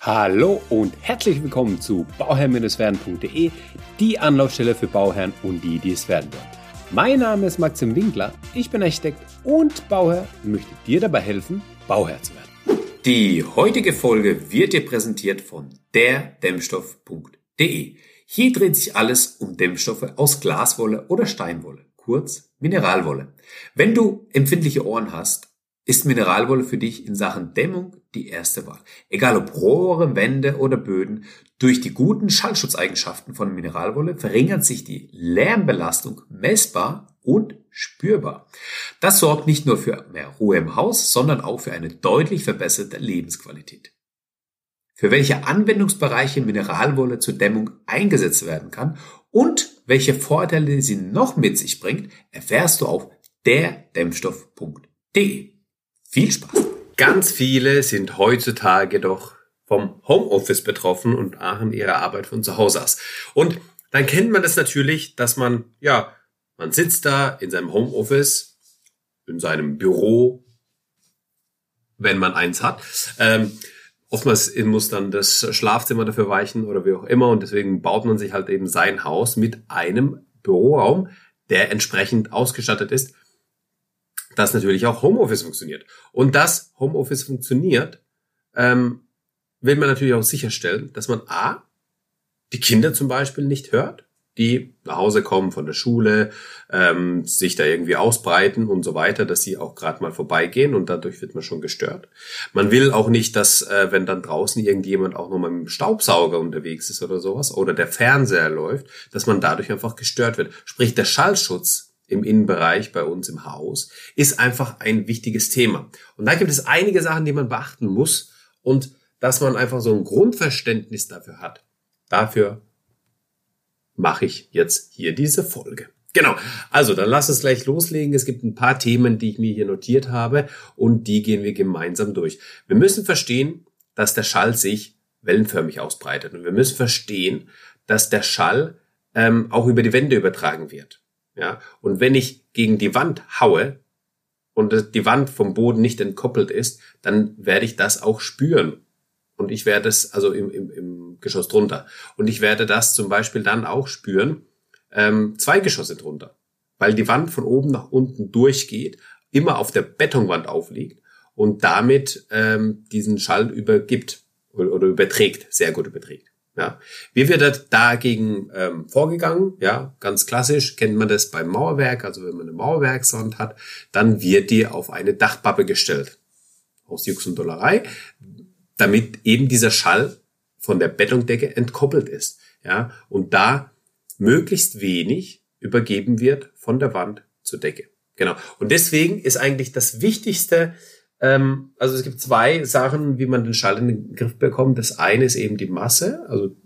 Hallo und herzlich willkommen zu bauherr-werden.de, die Anlaufstelle für Bauherren und die, die es werden wollen. Mein Name ist Maxim Winkler, ich bin Architekt und Bauherr und möchte dir dabei helfen, Bauherr zu werden. Die heutige Folge wird dir präsentiert von derdämmstoff.de. Hier dreht sich alles um Dämmstoffe aus Glaswolle oder Steinwolle, kurz Mineralwolle. Wenn du empfindliche Ohren hast, ist Mineralwolle für dich in Sachen Dämmung die erste Wahl. Egal ob Rohre, Wände oder Böden, durch die guten Schallschutzeigenschaften von Mineralwolle verringert sich die Lärmbelastung messbar und spürbar. Das sorgt nicht nur für mehr Ruhe im Haus, sondern auch für eine deutlich verbesserte Lebensqualität. Für welche Anwendungsbereiche Mineralwolle zur Dämmung eingesetzt werden kann und welche Vorteile sie noch mit sich bringt, erfährst du auf derdämmstoff.de. Viel Spaß! Ganz viele sind heutzutage doch vom Homeoffice betroffen und machen ihre Arbeit von zu Hause aus. Und dann kennt man das natürlich, dass man, ja, man sitzt da in seinem Homeoffice, in seinem Büro, wenn man eins hat. Ähm, oftmals muss dann das Schlafzimmer dafür weichen oder wie auch immer und deswegen baut man sich halt eben sein Haus mit einem Büroraum, der entsprechend ausgestattet ist dass natürlich auch Homeoffice funktioniert. Und dass Homeoffice funktioniert, ähm, will man natürlich auch sicherstellen, dass man A, die Kinder zum Beispiel nicht hört, die nach Hause kommen von der Schule, ähm, sich da irgendwie ausbreiten und so weiter, dass sie auch gerade mal vorbeigehen und dadurch wird man schon gestört. Man will auch nicht, dass äh, wenn dann draußen irgendjemand auch noch mal mit dem Staubsauger unterwegs ist oder sowas oder der Fernseher läuft, dass man dadurch einfach gestört wird. Sprich, der Schallschutz im Innenbereich bei uns im Haus, ist einfach ein wichtiges Thema. Und da gibt es einige Sachen, die man beachten muss und dass man einfach so ein Grundverständnis dafür hat. Dafür mache ich jetzt hier diese Folge. Genau. Also, dann lass uns gleich loslegen. Es gibt ein paar Themen, die ich mir hier notiert habe und die gehen wir gemeinsam durch. Wir müssen verstehen, dass der Schall sich wellenförmig ausbreitet und wir müssen verstehen, dass der Schall ähm, auch über die Wände übertragen wird. Ja, und wenn ich gegen die Wand haue und die Wand vom Boden nicht entkoppelt ist, dann werde ich das auch spüren. Und ich werde es, also im, im, im Geschoss drunter. Und ich werde das zum Beispiel dann auch spüren, ähm, zwei Geschosse drunter. Weil die Wand von oben nach unten durchgeht, immer auf der Betonwand aufliegt und damit ähm, diesen Schall übergibt oder, oder überträgt, sehr gut überträgt. Ja. Wie wird dagegen ähm, vorgegangen? Ja, ganz klassisch kennt man das beim Mauerwerk. Also wenn man eine Mauerwerkswand hat, dann wird die auf eine Dachpappe gestellt. Aus Jux und Dollerei. Damit eben dieser Schall von der Betondecke entkoppelt ist. Ja, und da möglichst wenig übergeben wird von der Wand zur Decke. Genau. Und deswegen ist eigentlich das Wichtigste, ähm, also es gibt zwei Sachen, wie man den Schall in den Griff bekommt. Das eine ist eben die Masse. Also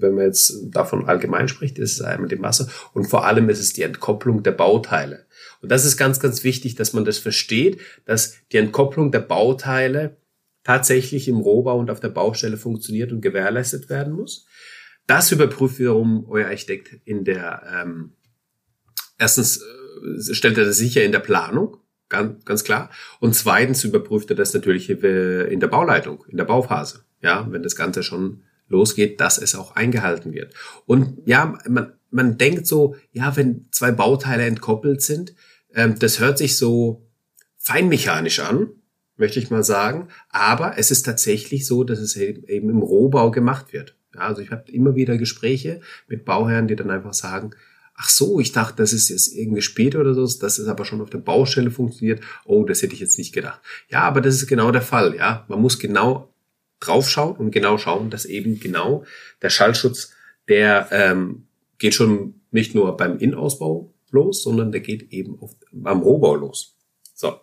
wenn man jetzt davon allgemein spricht, ist es einmal die Masse. Und vor allem ist es die Entkopplung der Bauteile. Und das ist ganz, ganz wichtig, dass man das versteht, dass die Entkopplung der Bauteile tatsächlich im Rohbau und auf der Baustelle funktioniert und gewährleistet werden muss. Das überprüft wiederum euer Architekt in der, ähm, erstens äh, stellt er das sicher in der Planung, ganz, ganz klar. Und zweitens überprüft er das natürlich in der Bauleitung, in der Bauphase. Ja, wenn das Ganze schon losgeht, dass es auch eingehalten wird. Und ja, man, man denkt so, ja, wenn zwei Bauteile entkoppelt sind, ähm, das hört sich so feinmechanisch an, möchte ich mal sagen. Aber es ist tatsächlich so, dass es eben im Rohbau gemacht wird. Ja, also ich habe immer wieder Gespräche mit Bauherren, die dann einfach sagen, ach so, ich dachte, das ist jetzt irgendwie später oder so, das ist aber schon auf der Baustelle funktioniert. Oh, das hätte ich jetzt nicht gedacht. Ja, aber das ist genau der Fall, ja. Man muss genau draufschauen und genau schauen, dass eben genau der Schallschutz, der ähm, geht schon nicht nur beim Innenausbau los, sondern der geht eben auf, beim Rohbau los. So.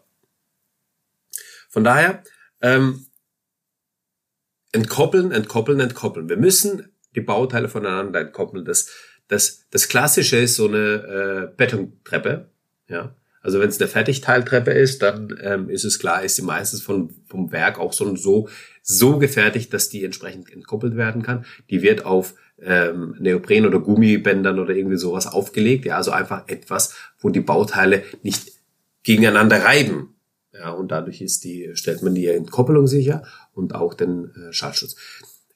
Von daher, ähm, entkoppeln, entkoppeln, entkoppeln. Wir müssen die Bauteile voneinander entkoppeln. Das das, das Klassische ist so eine äh, Betontreppe. Ja. Also wenn es eine Fertigteiltreppe ist, dann ähm, ist es klar, ist sie meistens von, vom Werk auch so, so, so gefertigt, dass die entsprechend entkoppelt werden kann. Die wird auf ähm, Neopren oder Gummibändern oder irgendwie sowas aufgelegt. Ja, also einfach etwas, wo die Bauteile nicht gegeneinander reiben. Ja, und dadurch ist die, stellt man die Entkoppelung sicher und auch den äh, Schallschutz.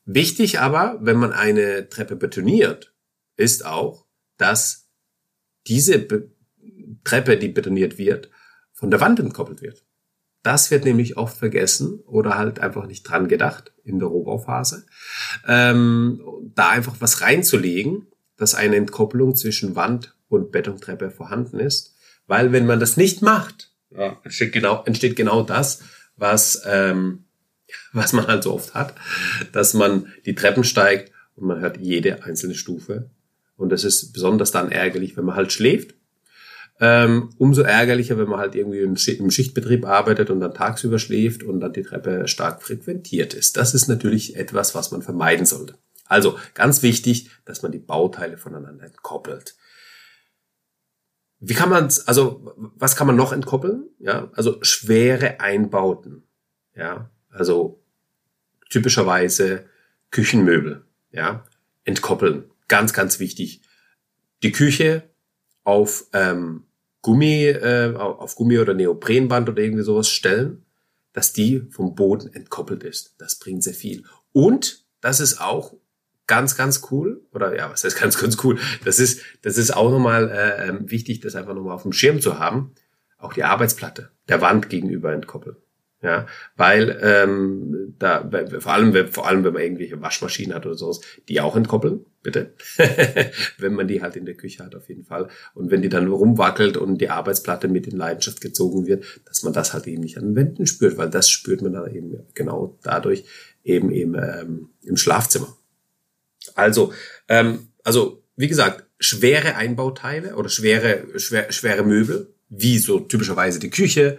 Wichtig aber, wenn man eine Treppe betoniert, ist auch, dass diese Be Treppe, die betoniert wird, von der Wand entkoppelt wird. Das wird nämlich oft vergessen oder halt einfach nicht dran gedacht in der Rohbauphase. Ähm, da einfach was reinzulegen, dass eine Entkopplung zwischen Wand und Betontreppe vorhanden ist. Weil wenn man das nicht macht, ja, entsteht, genau, entsteht genau das, was, ähm, was man halt so oft hat, dass man die Treppen steigt und man hört jede einzelne Stufe. Und das ist besonders dann ärgerlich, wenn man halt schläft ähm, umso ärgerlicher, wenn man halt irgendwie im Schichtbetrieb arbeitet und dann tagsüber schläft und dann die Treppe stark frequentiert ist. Das ist natürlich etwas, was man vermeiden sollte. Also ganz wichtig, dass man die Bauteile voneinander entkoppelt. Wie kann man also was kann man noch entkoppeln? Ja, also schwere Einbauten. Ja, also typischerweise Küchenmöbel. Ja, entkoppeln. Ganz, ganz wichtig. Die Küche auf ähm, Gummi, äh, auf Gummi oder Neoprenband oder irgendwie sowas stellen, dass die vom Boden entkoppelt ist. Das bringt sehr viel. Und das ist auch ganz, ganz cool. Oder ja, was heißt ganz, ganz cool? Das ist, das ist auch nochmal äh, ähm, wichtig, das einfach nochmal auf dem Schirm zu haben. Auch die Arbeitsplatte der Wand gegenüber entkoppeln. Ja, weil ähm, da vor allem vor allem wenn man irgendwelche Waschmaschinen hat oder sowas, die auch entkoppeln, bitte. wenn man die halt in der Küche hat auf jeden Fall und wenn die dann rumwackelt und die Arbeitsplatte mit in Leidenschaft gezogen wird, dass man das halt eben nicht an den Wänden spürt, weil das spürt man dann eben genau dadurch eben eben ähm, im Schlafzimmer. Also ähm, also wie gesagt schwere Einbauteile oder schwere schwer, schwere Möbel wie so typischerweise die Küche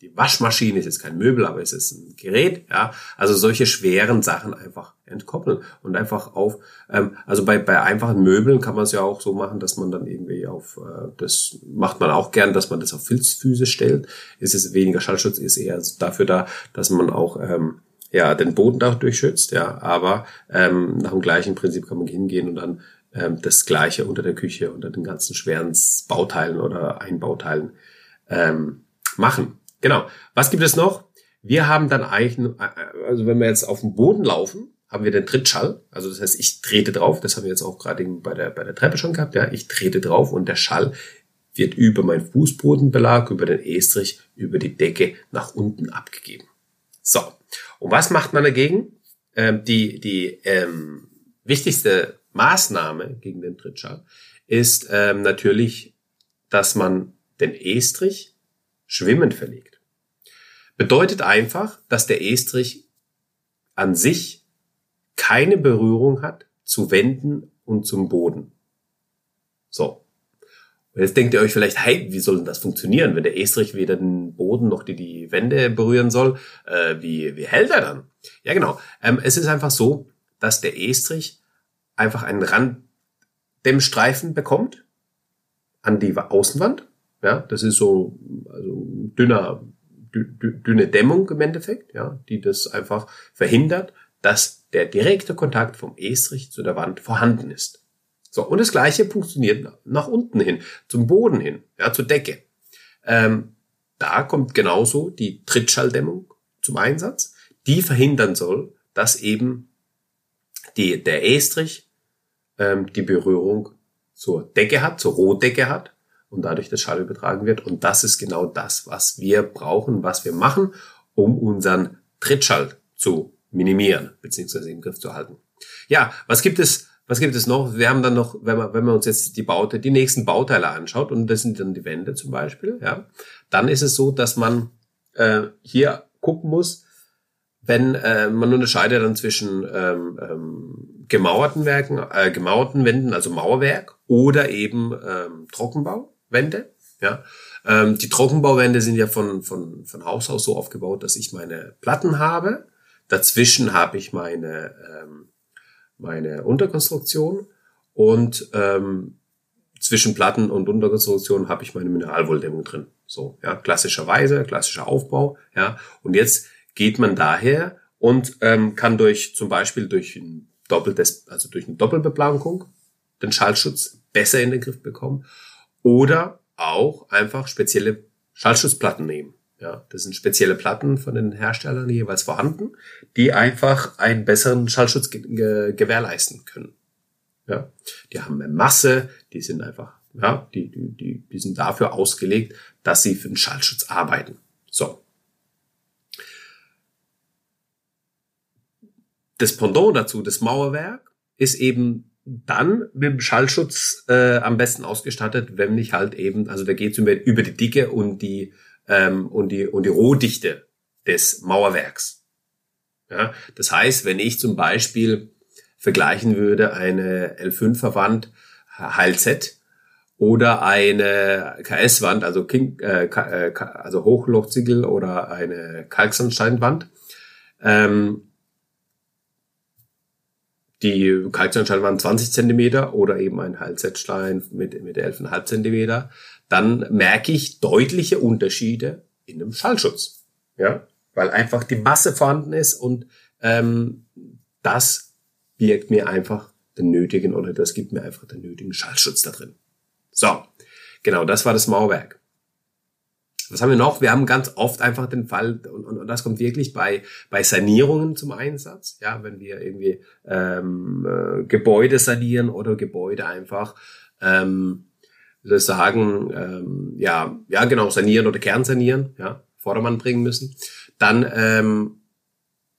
die Waschmaschine ist jetzt kein Möbel, aber es ist ein Gerät, ja. Also solche schweren Sachen einfach entkoppeln und einfach auf, ähm, also bei, bei einfachen Möbeln kann man es ja auch so machen, dass man dann irgendwie auf, äh, das macht man auch gern, dass man das auf Filzfüße stellt. Ist es weniger Schallschutz, ist eher dafür da, dass man auch, ähm, ja, den Boden dadurch schützt, ja. Aber ähm, nach dem gleichen Prinzip kann man hingehen und dann ähm, das Gleiche unter der Küche, unter den ganzen schweren Bauteilen oder Einbauteilen ähm, machen. Genau. Was gibt es noch? Wir haben dann eigentlich, also wenn wir jetzt auf dem Boden laufen, haben wir den Trittschall. Also das heißt, ich trete drauf. Das haben wir jetzt auch gerade bei der, bei der Treppe schon gehabt. Ja, ich trete drauf und der Schall wird über meinen Fußbodenbelag, über den Estrich, über die Decke nach unten abgegeben. So. Und was macht man dagegen? Ähm, die die ähm, wichtigste Maßnahme gegen den Trittschall ist ähm, natürlich, dass man den Estrich schwimmend verlegt. Bedeutet einfach, dass der Estrich an sich keine Berührung hat zu Wänden und zum Boden. So. Und jetzt denkt ihr euch vielleicht, hey, wie soll denn das funktionieren, wenn der Estrich weder den Boden noch die, die Wände berühren soll? Äh, wie, wie hält er dann? Ja, genau. Ähm, es ist einfach so, dass der Estrich einfach einen Randdämmstreifen bekommt an die Außenwand ja, das ist so also dünner, dünne Dämmung im Endeffekt, ja, die das einfach verhindert, dass der direkte Kontakt vom Estrich zu der Wand vorhanden ist. So, und das gleiche funktioniert nach unten hin, zum Boden hin, ja, zur Decke. Ähm, da kommt genauso die Trittschalldämmung zum Einsatz, die verhindern soll, dass eben die, der Estrich ähm, die Berührung zur Decke hat, zur Rohdecke hat und dadurch der Schall übertragen wird. Und das ist genau das, was wir brauchen, was wir machen, um unseren Trittschall zu minimieren, beziehungsweise im Griff zu halten. Ja, was gibt es, was gibt es noch? Wir haben dann noch, wenn man, wenn man uns jetzt die Baute, die nächsten Bauteile anschaut, und das sind dann die Wände zum Beispiel, ja, dann ist es so, dass man äh, hier gucken muss, wenn äh, man unterscheidet dann zwischen ähm, ähm, gemauerten Werken, äh, gemauerten Wänden, also Mauerwerk, oder eben ähm, Trockenbau. Wände. Ja, ähm, die Trockenbauwände sind ja von, von, von Haus aus so aufgebaut, dass ich meine Platten habe. Dazwischen habe ich meine, ähm, meine Unterkonstruktion und ähm, zwischen Platten und Unterkonstruktion habe ich meine Mineralwolldämmung drin. So, ja, klassischerweise, klassischer Aufbau, ja. Und jetzt geht man daher und ähm, kann durch zum Beispiel durch ein doppeltes, also durch eine Doppelbeplankung den Schallschutz besser in den Griff bekommen oder auch einfach spezielle Schallschutzplatten nehmen. Ja, das sind spezielle Platten von den Herstellern jeweils vorhanden, die einfach einen besseren Schallschutz ge ge gewährleisten können. Ja, die haben mehr Masse, die sind einfach, ja, die, die, die, die sind dafür ausgelegt, dass sie für den Schallschutz arbeiten. So. Das Pendant dazu, das Mauerwerk, ist eben dann mit dem Schallschutz äh, am besten ausgestattet, wenn ich halt eben, also da geht es über, über die Dicke und die ähm, und die und die Rohdichte des Mauerwerks. Ja, das heißt, wenn ich zum Beispiel vergleichen würde eine L5er-Wand HLZ oder eine KS-Wand, also, King, äh, äh also Hochlochziegel oder eine Kalksandsteinwand, ähm, die Kalksandsteine waren 20 Zentimeter oder eben ein HLZ-Stein mit, mit 11,5 Zentimeter, dann merke ich deutliche Unterschiede in dem Schallschutz. Ja, weil einfach die Masse vorhanden ist und ähm, das birgt mir einfach den nötigen oder das gibt mir einfach den nötigen Schallschutz da drin. So, genau, das war das Mauerwerk. Was haben wir noch? Wir haben ganz oft einfach den Fall, und, und, und das kommt wirklich bei, bei Sanierungen zum Einsatz, ja, wenn wir irgendwie ähm, äh, Gebäude sanieren oder Gebäude einfach, ähm, wie soll ich sagen, ähm, ja, ja, genau, sanieren oder kernsanieren, ja, Vordermann bringen müssen, dann ähm,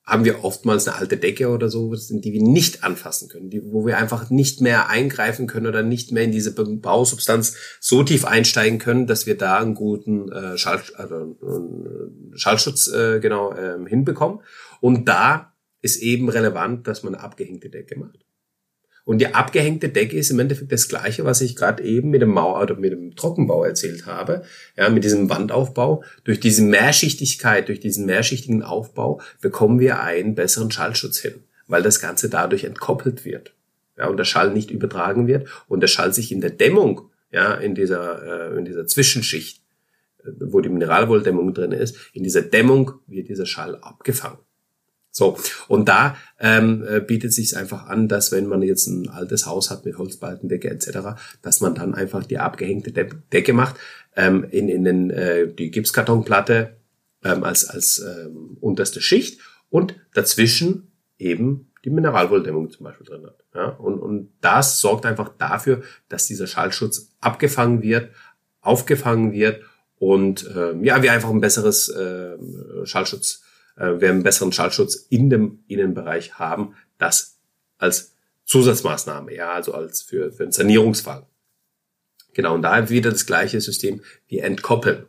haben wir oftmals eine alte Decke oder so, die wir nicht anfassen können, die, wo wir einfach nicht mehr eingreifen können oder nicht mehr in diese Bausubstanz so tief einsteigen können, dass wir da einen guten äh, Schall, äh, Schallschutz äh, genau äh, hinbekommen. Und da ist eben relevant, dass man eine abgehängte Decke macht. Und die abgehängte Decke ist im Endeffekt das Gleiche, was ich gerade eben mit dem Mauer oder mit dem Trockenbau erzählt habe. Ja, mit diesem Wandaufbau. Durch diese Mehrschichtigkeit, durch diesen mehrschichtigen Aufbau bekommen wir einen besseren Schallschutz hin, weil das Ganze dadurch entkoppelt wird. Ja, und der Schall nicht übertragen wird und der Schall sich in der Dämmung, ja, in dieser, äh, in dieser Zwischenschicht, äh, wo die Mineralwolldämmung drin ist, in dieser Dämmung wird dieser Schall abgefangen. So, und da ähm, äh, bietet sich einfach an, dass wenn man jetzt ein altes Haus hat mit Holzbalkendecke etc., dass man dann einfach die abgehängte De Decke macht, ähm, in, in den, äh, die Gipskartonplatte ähm, als, als ähm, unterste Schicht und dazwischen eben die Mineralwolldämmung zum Beispiel drin hat. Ja? Und, und das sorgt einfach dafür, dass dieser Schallschutz abgefangen wird, aufgefangen wird und ähm, ja, wir einfach ein besseres äh, Schallschutz wir einen besseren Schallschutz in dem Innenbereich haben, das als Zusatzmaßnahme, ja, also als für, für einen Sanierungsfall. Genau, und da wieder das gleiche System, wir entkoppeln.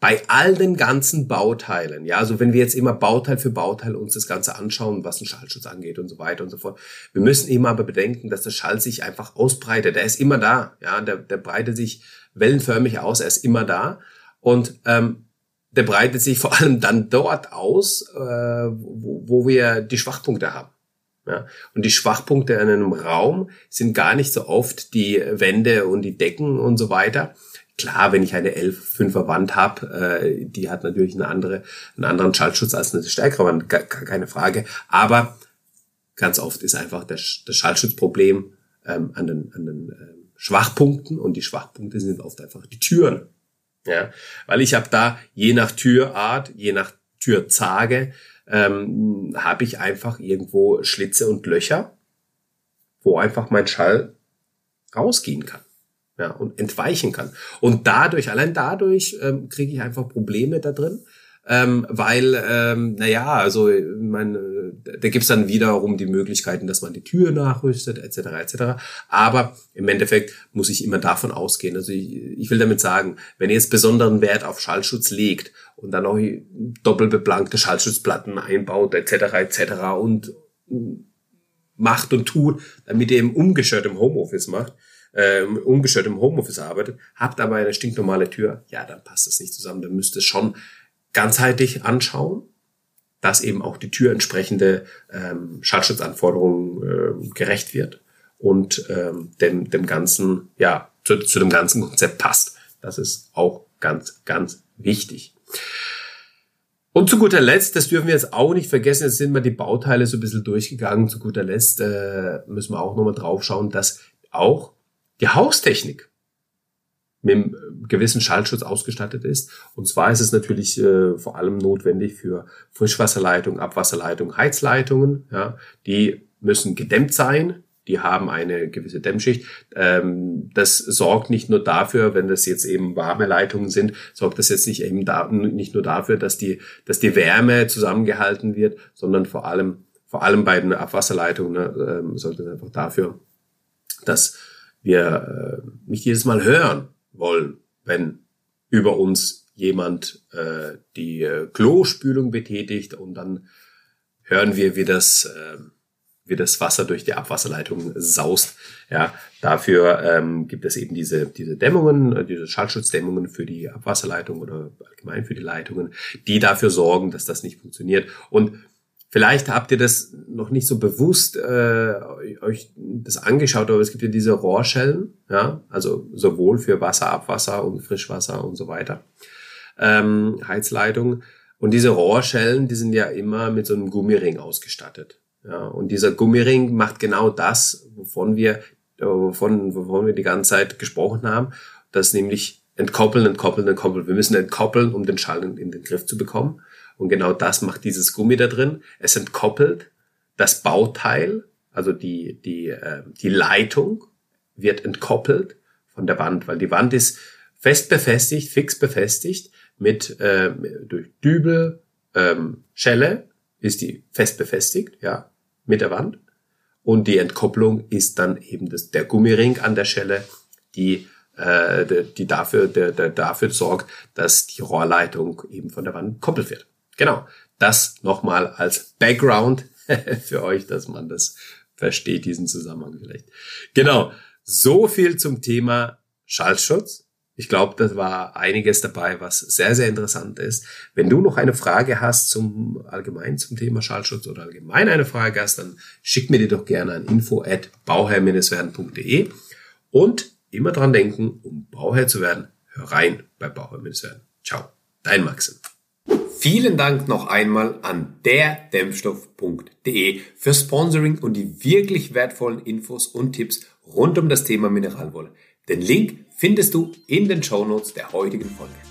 Bei all den ganzen Bauteilen, ja, also wenn wir jetzt immer Bauteil für Bauteil uns das Ganze anschauen, was den Schallschutz angeht und so weiter und so fort, wir müssen immer aber bedenken, dass der Schall sich einfach ausbreitet. Der ist immer da, ja, der, der breitet sich wellenförmig aus, er ist immer da. Und ähm, der breitet sich vor allem dann dort aus, äh, wo, wo wir die Schwachpunkte haben. Ja? Und die Schwachpunkte in einem Raum sind gar nicht so oft die Wände und die Decken und so weiter. Klar, wenn ich eine 11-5er Wand habe, äh, die hat natürlich eine andere, einen anderen Schallschutz als eine stärkere Wand, gar, keine Frage. Aber ganz oft ist einfach das, das Schallschutzproblem ähm, an den, an den äh, Schwachpunkten und die Schwachpunkte sind oft einfach die Türen. Ja, weil ich habe da je nach Türart, je nach Türzage, ähm, habe ich einfach irgendwo Schlitze und Löcher, wo einfach mein Schall rausgehen kann ja, und entweichen kann. Und dadurch, allein dadurch ähm, kriege ich einfach Probleme da drin, ähm, weil, ähm, naja, also meine, da gibt's dann wiederum die Möglichkeiten, dass man die Tür nachrüstet, etc. etc. Aber im Endeffekt muss ich immer davon ausgehen. Also ich, ich will damit sagen, wenn ihr jetzt besonderen Wert auf Schallschutz legt und dann auch doppelbeplankte Schallschutzplatten einbaut, etc. etc. und macht und tut, damit ihr eben umgeschört im Homeoffice macht, äh, umgeschört im Homeoffice arbeitet, habt aber eine stinknormale Tür, ja, dann passt das nicht zusammen. Dann müsst ihr schon ganzheitlich anschauen, dass eben auch die Tür entsprechende ähm, Schallschutzanforderungen äh, gerecht wird und ähm, dem, dem ganzen, ja, zu, zu dem ganzen Konzept passt. Das ist auch ganz, ganz wichtig. Und zu guter Letzt, das dürfen wir jetzt auch nicht vergessen, jetzt sind wir die Bauteile so ein bisschen durchgegangen. Zu guter Letzt äh, müssen wir auch nochmal drauf schauen, dass auch die Haustechnik mit einem gewissen Schallschutz ausgestattet ist. Und zwar ist es natürlich äh, vor allem notwendig für Frischwasserleitungen, Abwasserleitungen, Heizleitungen. Ja, die müssen gedämmt sein. Die haben eine gewisse Dämmschicht. Ähm, das sorgt nicht nur dafür, wenn das jetzt eben warme Leitungen sind, sorgt das jetzt nicht eben da, nicht nur dafür, dass die, dass die Wärme zusammengehalten wird, sondern vor allem, vor allem bei den Abwasserleitungen ne, ähm, sorgt es einfach dafür, dass wir äh, nicht jedes Mal hören wollen, wenn über uns jemand äh, die äh, Klospülung betätigt und dann hören wir, wie das, äh, wie das Wasser durch die Abwasserleitung saust. Ja, dafür ähm, gibt es eben diese, diese Dämmungen, äh, diese Schallschutzdämmungen für die Abwasserleitung oder allgemein für die Leitungen, die dafür sorgen, dass das nicht funktioniert. Und Vielleicht habt ihr das noch nicht so bewusst äh, euch das angeschaut, aber es gibt ja diese Rohrschellen, ja, also sowohl für Wasser, Abwasser und Frischwasser und so weiter, ähm, Heizleitung. Und diese Rohrschellen, die sind ja immer mit so einem Gummiring ausgestattet. Ja, und dieser Gummiring macht genau das, wovon wir, äh, wovon, wovon wir die ganze Zeit gesprochen haben, das nämlich entkoppeln, entkoppeln, entkoppeln. Wir müssen entkoppeln, um den Schall in, in den Griff zu bekommen. Und genau das macht dieses Gummi da drin. Es entkoppelt das Bauteil, also die, die, äh, die Leitung wird entkoppelt von der Wand, weil die Wand ist fest befestigt, fix befestigt mit äh, durch Dübel, ähm, Schelle ist die fest befestigt, ja, mit der Wand. Und die Entkopplung ist dann eben das, der Gummiring an der Schelle, die, äh, die dafür, der, der dafür sorgt, dass die Rohrleitung eben von der Wand koppelt wird. Genau. Das nochmal als Background für euch, dass man das versteht, diesen Zusammenhang vielleicht. Genau. So viel zum Thema Schallschutz. Ich glaube, das war einiges dabei, was sehr, sehr interessant ist. Wenn du noch eine Frage hast zum allgemein zum Thema Schallschutz oder allgemein eine Frage hast, dann schick mir die doch gerne an info at bauherr-werden.de und immer dran denken, um Bauherr zu werden, hör rein bei Bauherr-werden. Ciao, dein Maxim. Vielen Dank noch einmal an derdämmstoff.de für Sponsoring und die wirklich wertvollen Infos und Tipps rund um das Thema Mineralwolle. Den Link findest du in den Show Notes der heutigen Folge.